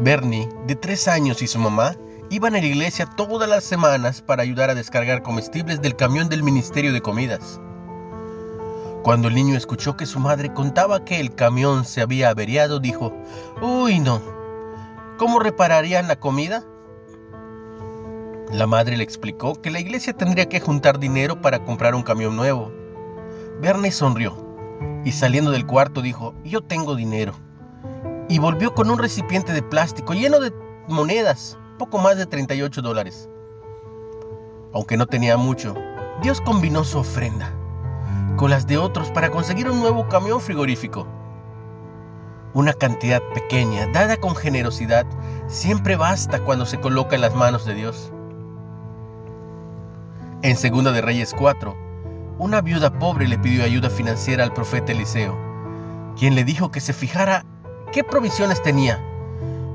Bernie, de tres años, y su mamá iban a la iglesia todas las semanas para ayudar a descargar comestibles del camión del Ministerio de Comidas. Cuando el niño escuchó que su madre contaba que el camión se había averiado, dijo, Uy, no, ¿cómo repararían la comida? La madre le explicó que la iglesia tendría que juntar dinero para comprar un camión nuevo. Bernie sonrió y saliendo del cuarto dijo, yo tengo dinero. Y volvió con un recipiente de plástico lleno de monedas, poco más de 38 dólares. Aunque no tenía mucho, Dios combinó su ofrenda con las de otros para conseguir un nuevo camión frigorífico. Una cantidad pequeña, dada con generosidad, siempre basta cuando se coloca en las manos de Dios. En Segunda de Reyes 4, una viuda pobre le pidió ayuda financiera al profeta Eliseo, quien le dijo que se fijara qué provisiones tenía,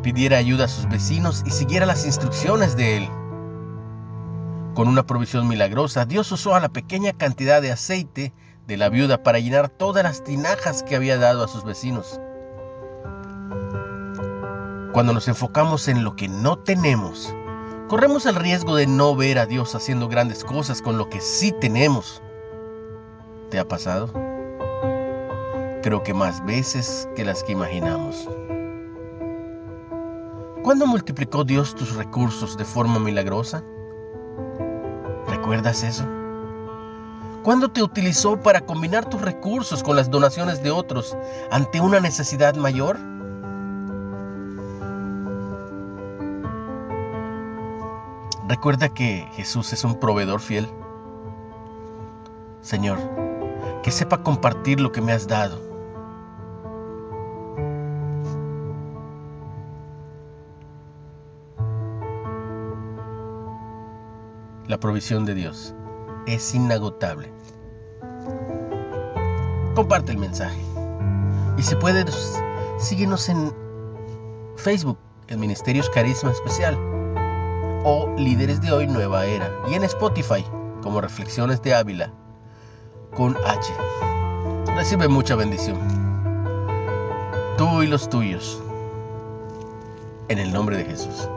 pidiera ayuda a sus vecinos y siguiera las instrucciones de él. Con una provisión milagrosa, Dios usó a la pequeña cantidad de aceite de la viuda para llenar todas las tinajas que había dado a sus vecinos. Cuando nos enfocamos en lo que no tenemos, corremos el riesgo de no ver a Dios haciendo grandes cosas con lo que sí tenemos. ¿Te ha pasado? Creo que más veces que las que imaginamos. ¿Cuándo multiplicó Dios tus recursos de forma milagrosa? ¿Recuerdas eso? ¿Cuándo te utilizó para combinar tus recursos con las donaciones de otros ante una necesidad mayor? Recuerda que Jesús es un proveedor fiel. Señor, que sepa compartir lo que me has dado. La provisión de Dios es inagotable. Comparte el mensaje. Y si puedes, síguenos en Facebook, el Ministerios Carisma Especial, o Líderes de Hoy Nueva Era, y en Spotify, como Reflexiones de Ávila, con H. Recibe mucha bendición. Tú y los tuyos. En el nombre de Jesús.